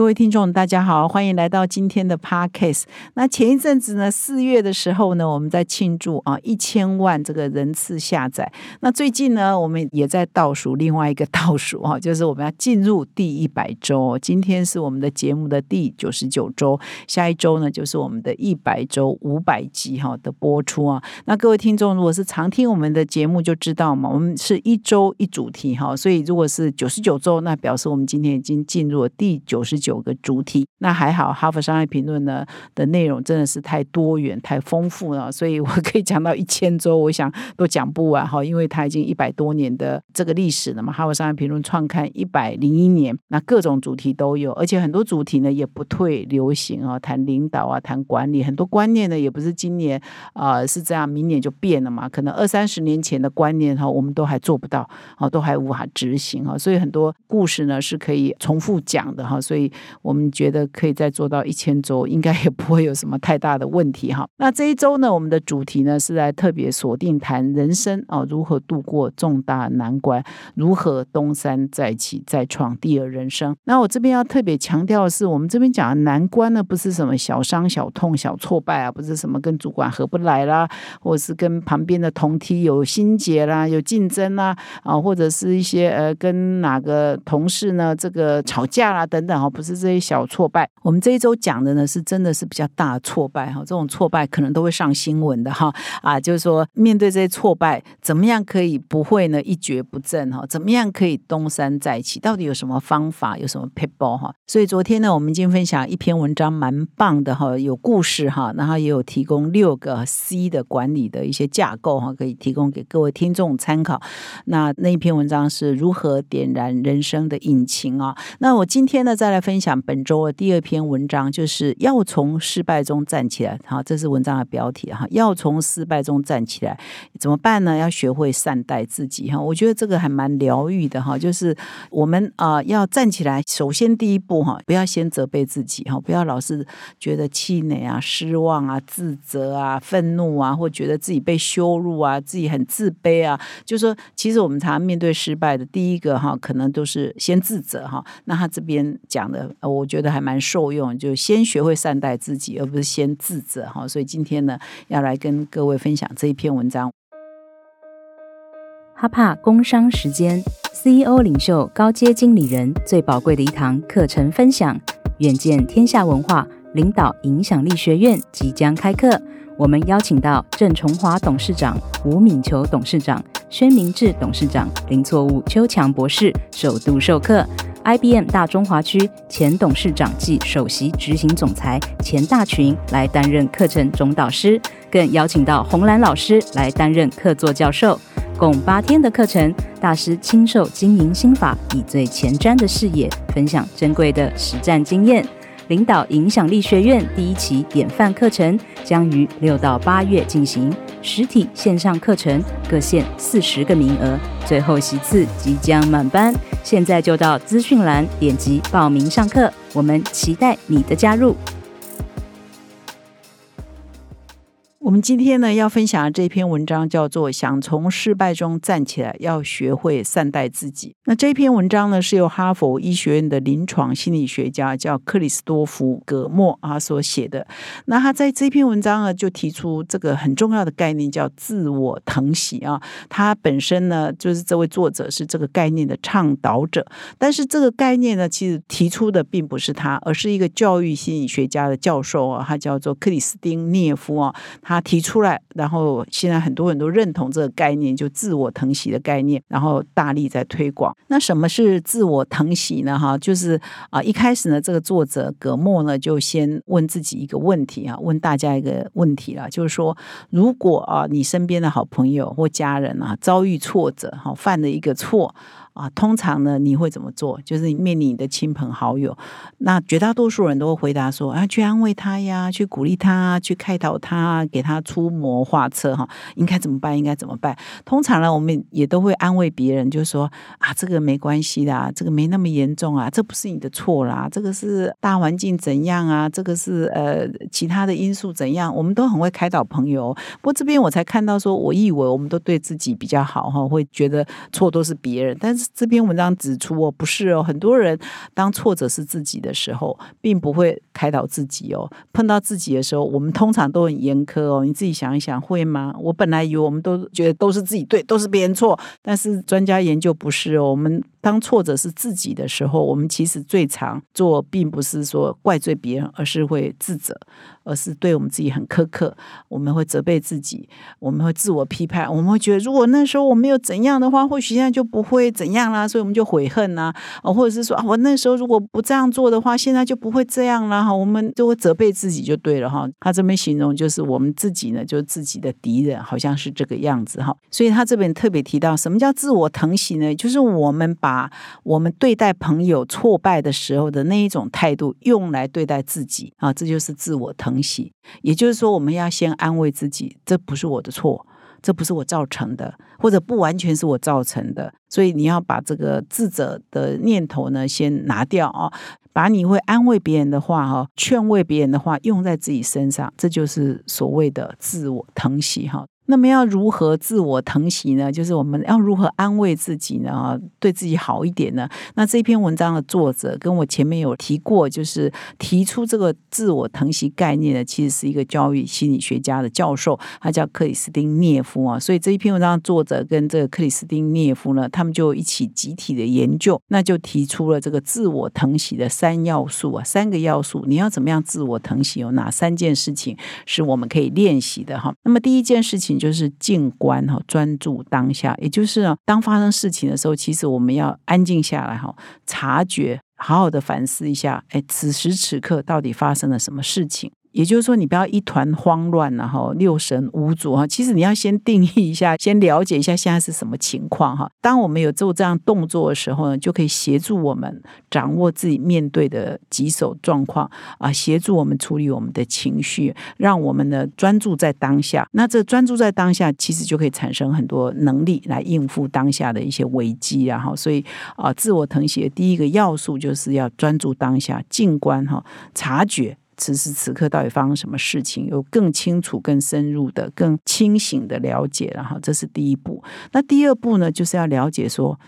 各位听众，大家好，欢迎来到今天的 Podcast。那前一阵子呢，四月的时候呢，我们在庆祝啊一千万这个人次下载。那最近呢，我们也在倒数另外一个倒数 啊，就是我们要进入第一百周。今天是我们的节目的第九十九周，下一周呢就是我们的一百周五百集哈的播出啊。那各位听众，如果是常听我们的节目，就知道嘛，我们是一周一主题哈，所以如果是九十九周，那表示我们今天已经进入了第九十九有个主题，那还好，《哈佛商业评论》呢的内容真的是太多元、太丰富了，所以我可以讲到一千周，我想都讲不完哈，因为它已经一百多年的这个历史了嘛，《哈佛商业评论》创刊一百零一年，那各种主题都有，而且很多主题呢也不退流行啊，谈领导啊，谈管理，很多观念呢也不是今年啊是这样，明年就变了嘛，可能二三十年前的观念哈，我们都还做不到啊，都还无法执行啊，所以很多故事呢是可以重复讲的哈，所以。我们觉得可以再做到一千周，应该也不会有什么太大的问题哈。那这一周呢，我们的主题呢是来特别锁定谈人生啊，如何度过重大难关，如何东山再起，再创第二人生。那我这边要特别强调的是，我们这边讲的难关呢，不是什么小伤、小痛、小挫败啊，不是什么跟主管合不来啦，或者是跟旁边的同梯有心结啦、有竞争啦啊，或者是一些呃跟哪个同事呢这个吵架啦等等哈，不是这。些小挫败，我们这一周讲的呢是真的是比较大的挫败哈，这种挫败可能都会上新闻的哈啊，就是说面对这些挫败，怎么样可以不会呢一蹶不振哈？怎么样可以东山再起？到底有什么方法？有什么 people 哈？所以昨天呢，我们已经分享一篇文章，蛮棒的哈，有故事哈，然后也有提供六个 C 的管理的一些架构哈，可以提供给各位听众参考。那那一篇文章是如何点燃人生的引擎啊？那我今天呢，再来分分享。本周的第二篇文章就是要从失败中站起来，好，这是文章的标题哈。要从失败中站起来，怎么办呢？要学会善待自己哈。我觉得这个还蛮疗愈的哈。就是我们啊，要站起来，首先第一步哈，不要先责备自己哈，不要老是觉得气馁啊、失望啊、自责啊、愤怒啊，或觉得自己被羞辱啊、自己很自卑啊。就是说，其实我们常常面对失败的第一个哈，可能都是先自责哈。那他这边讲的。我觉得还蛮受用，就先学会善待自己，而不是先自责哈。所以今天呢，要来跟各位分享这一篇文章。哈帕工商时间，CEO 领袖高阶经理人最宝贵的一堂课程分享，远见天下文化领导影响力学院即将开课。我们邀请到郑崇华董事长、吴敏球董事长、宣明志董事长、林错误邱强博士首度授课。IBM 大中华区前董事长暨首席执行总裁钱大群来担任课程总导师，更邀请到红兰老师来担任客座教授，共八天的课程，大师亲授经营心法，以最前瞻的视野分享珍贵的实战经验。领导影响力学院第一期典范课程将于六到八月进行，实体线上课程各限四十个名额，最后席次即将满班，现在就到资讯栏点击报名上课，我们期待你的加入。我们今天呢要分享的这篇文章叫做《想从失败中站起来，要学会善待自己》。那这篇文章呢是由哈佛医学院的临床心理学家叫克里斯多夫·葛莫啊所写的。那他在这篇文章呢就提出这个很重要的概念叫自我疼惜啊。他本身呢就是这位作者是这个概念的倡导者，但是这个概念呢其实提出的并不是他，而是一个教育心理学家的教授啊，他叫做克里斯汀涅夫啊，他。提出来，然后现在很多人都认同这个概念，就自我疼惜的概念，然后大力在推广。那什么是自我疼惜呢？哈，就是啊，一开始呢，这个作者葛莫呢就先问自己一个问题啊，问大家一个问题了，就是说，如果啊，你身边的好朋友或家人啊遭遇挫折，哈，犯了一个错啊，通常呢，你会怎么做？就是面临你的亲朋好友，那绝大多数人都会回答说：啊，去安慰他呀，去鼓励他，去开导他，给他出谋划策哈，应该怎么办？应该怎么办？通常呢，我们也都会安慰别人，就说啊，这个没关系的，这个没那么严重啊，这不是你的错啦，这个是大环境怎样啊，这个是呃其他的因素怎样，我们都很会开导朋友。不过这边我才看到说，我以为我们都对自己比较好哈，会觉得错都是别人，但是。这篇文章指出哦，不是哦，很多人当挫折是自己的时候，并不会开导自己哦。碰到自己的时候，我们通常都很严苛哦。你自己想一想，会吗？我本来以为我们都觉得都是自己对，都是别人错，但是专家研究不是哦。我们当挫折是自己的时候，我们其实最常做，并不是说怪罪别人，而是会自责。而是对我们自己很苛刻，我们会责备自己，我们会自我批判，我们会觉得如果那时候我没有怎样的话，或许现在就不会怎样啦，所以我们就悔恨呐，或者是说啊，我那时候如果不这样做的话，现在就不会这样啦。哈，我们就会责备自己就对了哈。他这边形容就是我们自己呢，就是自己的敌人，好像是这个样子哈。所以他这边特别提到什么叫自我疼惜呢？就是我们把把我们对待朋友挫败的时候的那一种态度用来对待自己啊，这就是自我疼。惜，也就是说，我们要先安慰自己，这不是我的错，这不是我造成的，或者不完全是我造成的。所以你要把这个自责的念头呢，先拿掉啊，把你会安慰别人的话哈，劝慰别人的话用在自己身上，这就是所谓的自我疼惜哈。那么要如何自我疼惜呢？就是我们要如何安慰自己呢？对自己好一点呢？那这篇文章的作者跟我前面有提过，就是提出这个自我疼惜概念的，其实是一个教育心理学家的教授，他叫克里斯汀涅夫啊。所以这一篇文章的作者跟这个克里斯汀涅夫呢，他们就一起集体的研究，那就提出了这个自我疼惜的三要素啊，三个要素，你要怎么样自我疼惜？有哪三件事情是我们可以练习的哈？那么第一件事情。就是静观哈，专注当下，也就是当发生事情的时候，其实我们要安静下来哈，察觉，好好的反思一下，哎，此时此刻到底发生了什么事情。也就是说，你不要一团慌乱，然后六神无主哈。其实你要先定义一下，先了解一下现在是什么情况哈。当我们有做这样动作的时候呢，就可以协助我们掌握自己面对的棘手状况啊，协助我们处理我们的情绪，让我们呢专注在当下。那这专注在当下，其实就可以产生很多能力来应付当下的一些危机啊。哈，所以啊，自我疼惜的第一个要素就是要专注当下，静观哈，察觉。此时此刻到底发生什么事情？有更清楚、更深入的、更清醒的了解，然后这是第一步。那第二步呢，就是要了解说，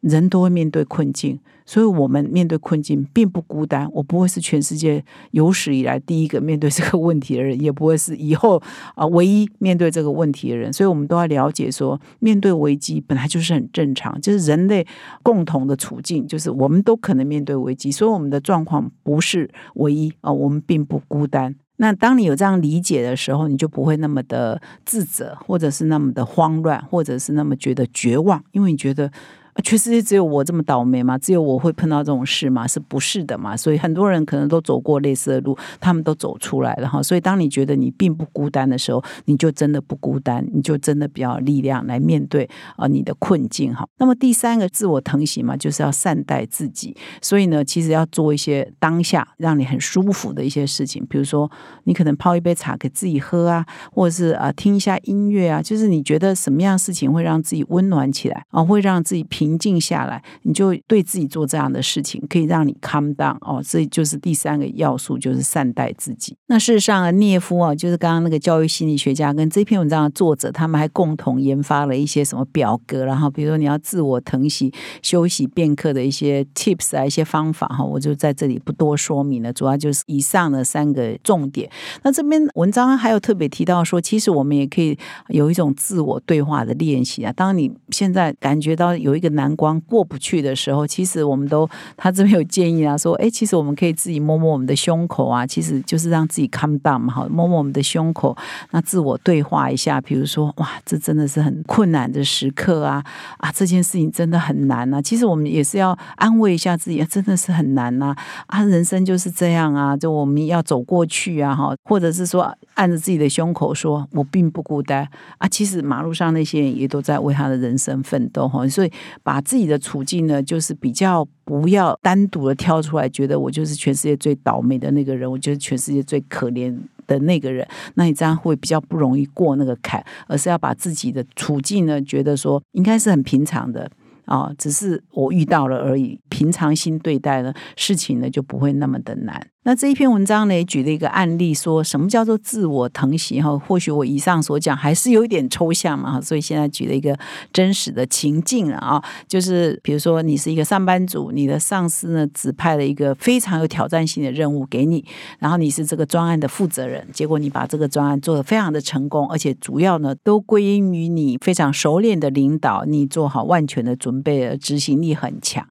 人都会面对困境。所以，我们面对困境并不孤单。我不会是全世界有史以来第一个面对这个问题的人，也不会是以后啊唯一面对这个问题的人。所以，我们都要了解说，面对危机本来就是很正常，就是人类共同的处境，就是我们都可能面对危机。所以，我们的状况不是唯一啊，我们并不孤单。那当你有这样理解的时候，你就不会那么的自责，或者是那么的慌乱，或者是那么觉得绝望，因为你觉得。全世界只有我这么倒霉吗？只有我会碰到这种事吗？是不是的嘛？所以很多人可能都走过类似的路，他们都走出来了哈。所以当你觉得你并不孤单的时候，你就真的不孤单，你就真的比较有力量来面对啊你的困境哈。那么第三个自我疼惜嘛，就是要善待自己。所以呢，其实要做一些当下让你很舒服的一些事情，比如说你可能泡一杯茶给自己喝啊，或者是啊听一下音乐啊，就是你觉得什么样事情会让自己温暖起来啊，会让自己平。平静下来，你就对自己做这样的事情，可以让你 calm down 哦。这就是第三个要素，就是善待自己。那事实上啊，聂夫啊，就是刚刚那个教育心理学家跟这篇文章的作者，他们还共同研发了一些什么表格，然后比如说你要自我疼惜、休息片刻的一些 tips 啊，一些方法哈，我就在这里不多说明了。主要就是以上的三个重点。那这篇文章还有特别提到说，其实我们也可以有一种自我对话的练习啊。当你现在感觉到有一个难关过不去的时候，其实我们都他这边有建议啊，说哎，其实我们可以自己摸摸我们的胸口啊，其实就是让自己 calm down 嘛，好，摸摸我们的胸口，那自我对话一下，比如说哇，这真的是很困难的时刻啊啊，这件事情真的很难啊。其实我们也是要安慰一下自己，真的是很难呐啊，人生就是这样啊，就我们要走过去啊哈，或者是说按着自己的胸口说，我并不孤单啊。其实马路上那些人也都在为他的人生奋斗哈，所以把自己的处境呢，就是比较不要单独的挑出来，觉得我就是全世界最倒霉的那个人，我就是全世界最可怜的那个人，那你这样会比较不容易过那个坎，而是要把自己的处境呢，觉得说应该是很平常的。啊，只是我遇到了而已，平常心对待呢，事情呢就不会那么的难。那这一篇文章呢，也举了一个案例，说什么叫做自我疼惜哈？或许我以上所讲还是有一点抽象嘛，所以现在举了一个真实的情境了啊，就是比如说你是一个上班族，你的上司呢指派了一个非常有挑战性的任务给你，然后你是这个专案的负责人，结果你把这个专案做得非常的成功，而且主要呢都归因于你非常熟练的领导，你做好万全的准备，执行力很强。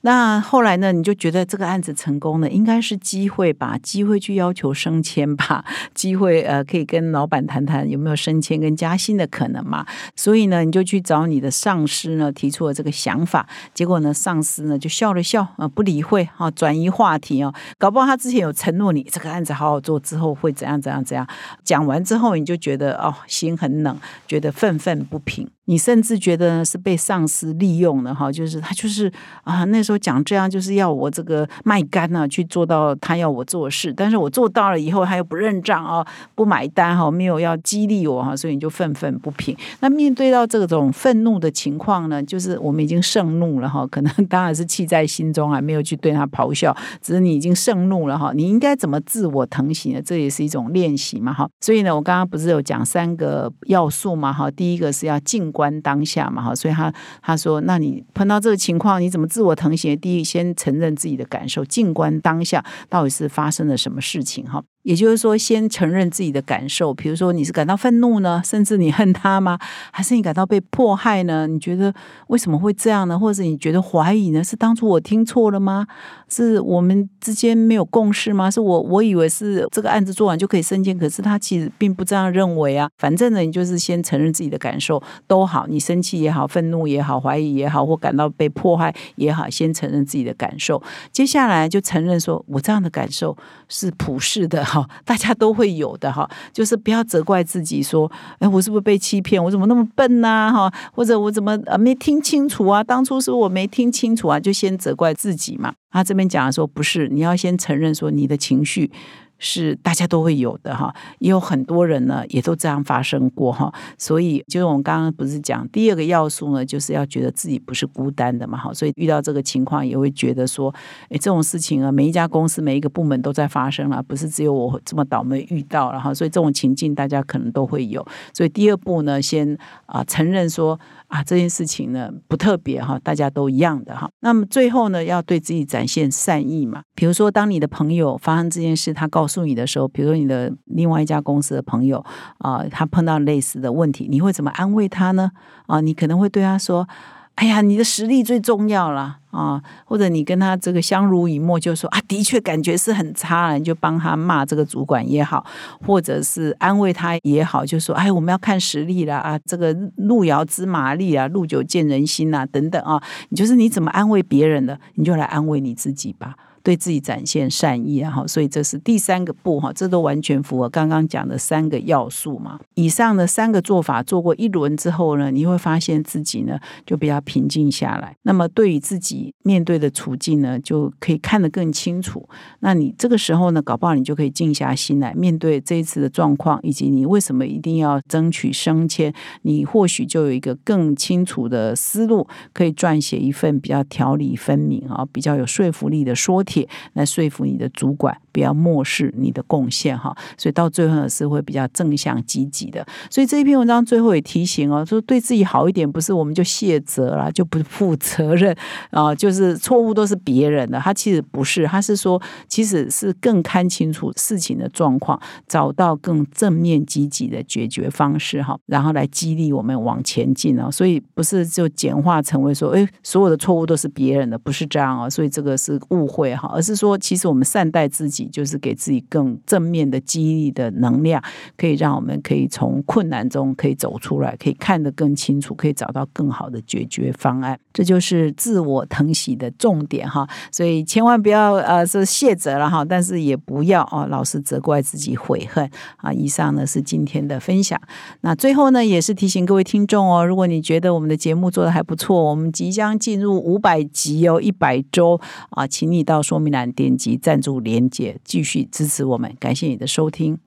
那后来呢？你就觉得这个案子成功了，应该是机会吧？机会去要求升迁吧？机会呃，可以跟老板谈谈有没有升迁跟加薪的可能嘛？所以呢，你就去找你的上司呢，提出了这个想法。结果呢，上司呢就笑了笑啊，不理会啊，转移话题哦。搞不好他之前有承诺你这个案子好好做，之后会怎样怎样怎样。讲完之后，你就觉得哦，心很冷，觉得愤愤不平。你甚至觉得是被上司利用了哈，就是他就是啊，那时候讲这样就是要我这个卖干呢，去做到他要我做事，但是我做到了以后他又不认账哦，不买单哈，没有要激励我哈，所以你就愤愤不平。那面对到这种愤怒的情况呢，就是我们已经盛怒了哈，可能 当然是气在心中啊，没有去对他咆哮，只是你已经盛怒了哈。你应该怎么自我疼惜呢？这也是一种练习嘛哈。所以呢，我刚刚不是有讲三个要素嘛哈，第一个是要静。观当下嘛，哈，所以他他说，那你碰到这个情况，你怎么自我疼惜？第一，先承认自己的感受，静观当下，到是发生了什么事情？哈。也就是说，先承认自己的感受。比如说，你是感到愤怒呢，甚至你恨他吗？还是你感到被迫害呢？你觉得为什么会这样呢？或者你觉得怀疑呢？是当初我听错了吗？是我们之间没有共识吗？是我我以为是这个案子做完就可以升迁，可是他其实并不这样认为啊。反正呢，你就是先承认自己的感受都好，你生气也好，愤怒也好，怀疑也好，或感到被迫害也好，先承认自己的感受。接下来就承认说我这样的感受是普世的。大家都会有的哈，就是不要责怪自己说，哎，我是不是被欺骗？我怎么那么笨呢？哈，或者我怎么呃没听清楚啊？当初是我没听清楚啊，就先责怪自己嘛。他这边讲的说，不是，你要先承认说你的情绪。是大家都会有的哈，也有很多人呢，也都这样发生过哈。所以，就是我们刚刚不是讲第二个要素呢，就是要觉得自己不是孤单的嘛哈。所以遇到这个情况，也会觉得说，哎，这种事情啊，每一家公司、每一个部门都在发生了，不是只有我这么倒霉遇到了哈。所以这种情境，大家可能都会有。所以第二步呢，先啊承认说。啊，这件事情呢不特别哈，大家都一样的哈。那么最后呢，要对自己展现善意嘛。比如说，当你的朋友发生这件事，他告诉你的时候，比如说你的另外一家公司的朋友啊，他碰到类似的问题，你会怎么安慰他呢？啊，你可能会对他说。哎呀，你的实力最重要啦啊！或者你跟他这个相濡以沫，就说啊，的确感觉是很差了，你就帮他骂这个主管也好，或者是安慰他也好，就说哎，我们要看实力了啊，这个路遥知马力啊，路久见人心呐，等等啊，你就是你怎么安慰别人的，你就来安慰你自己吧。对自己展现善意啊，哈，所以这是第三个步哈，这都完全符合刚刚讲的三个要素嘛。以上的三个做法做过一轮之后呢，你会发现自己呢就比较平静下来。那么对于自己面对的处境呢，就可以看得更清楚。那你这个时候呢，搞不好你就可以静下心来面对这一次的状况，以及你为什么一定要争取升迁，你或许就有一个更清楚的思路，可以撰写一份比较条理分明啊，比较有说服力的说帖。来说服你的主管，不要漠视你的贡献哈。所以到最后呢，是会比较正向积极的。所以这一篇文章最后也提醒哦，说对自己好一点，不是我们就卸责了，就不负责任啊，就是错误都是别人的。他其实不是，他是说，其实是更看清楚事情的状况，找到更正面积极的解决方式哈，然后来激励我们往前进啊。所以不是就简化成为说，哎，所有的错误都是别人的，不是这样啊。所以这个是误会哈。而是说，其实我们善待自己，就是给自己更正面的激励的能量，可以让我们可以从困难中可以走出来，可以看得更清楚，可以找到更好的解决方案。这就是自我疼惜的重点哈，所以千万不要呃是卸责了哈，但是也不要哦老是责怪自己悔恨啊。以上呢是今天的分享，那最后呢也是提醒各位听众哦，如果你觉得我们的节目做的还不错，我们即将进入五百集哦，一百周啊，请你到说说明栏点击赞助链接，继续支持我们，感谢你的收听。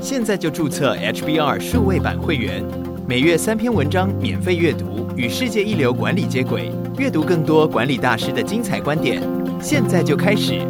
现在就注册 HBR 数位版会员，每月三篇文章免费阅读，与世界一流管理接轨，阅读更多管理大师的精彩观点。现在就开始。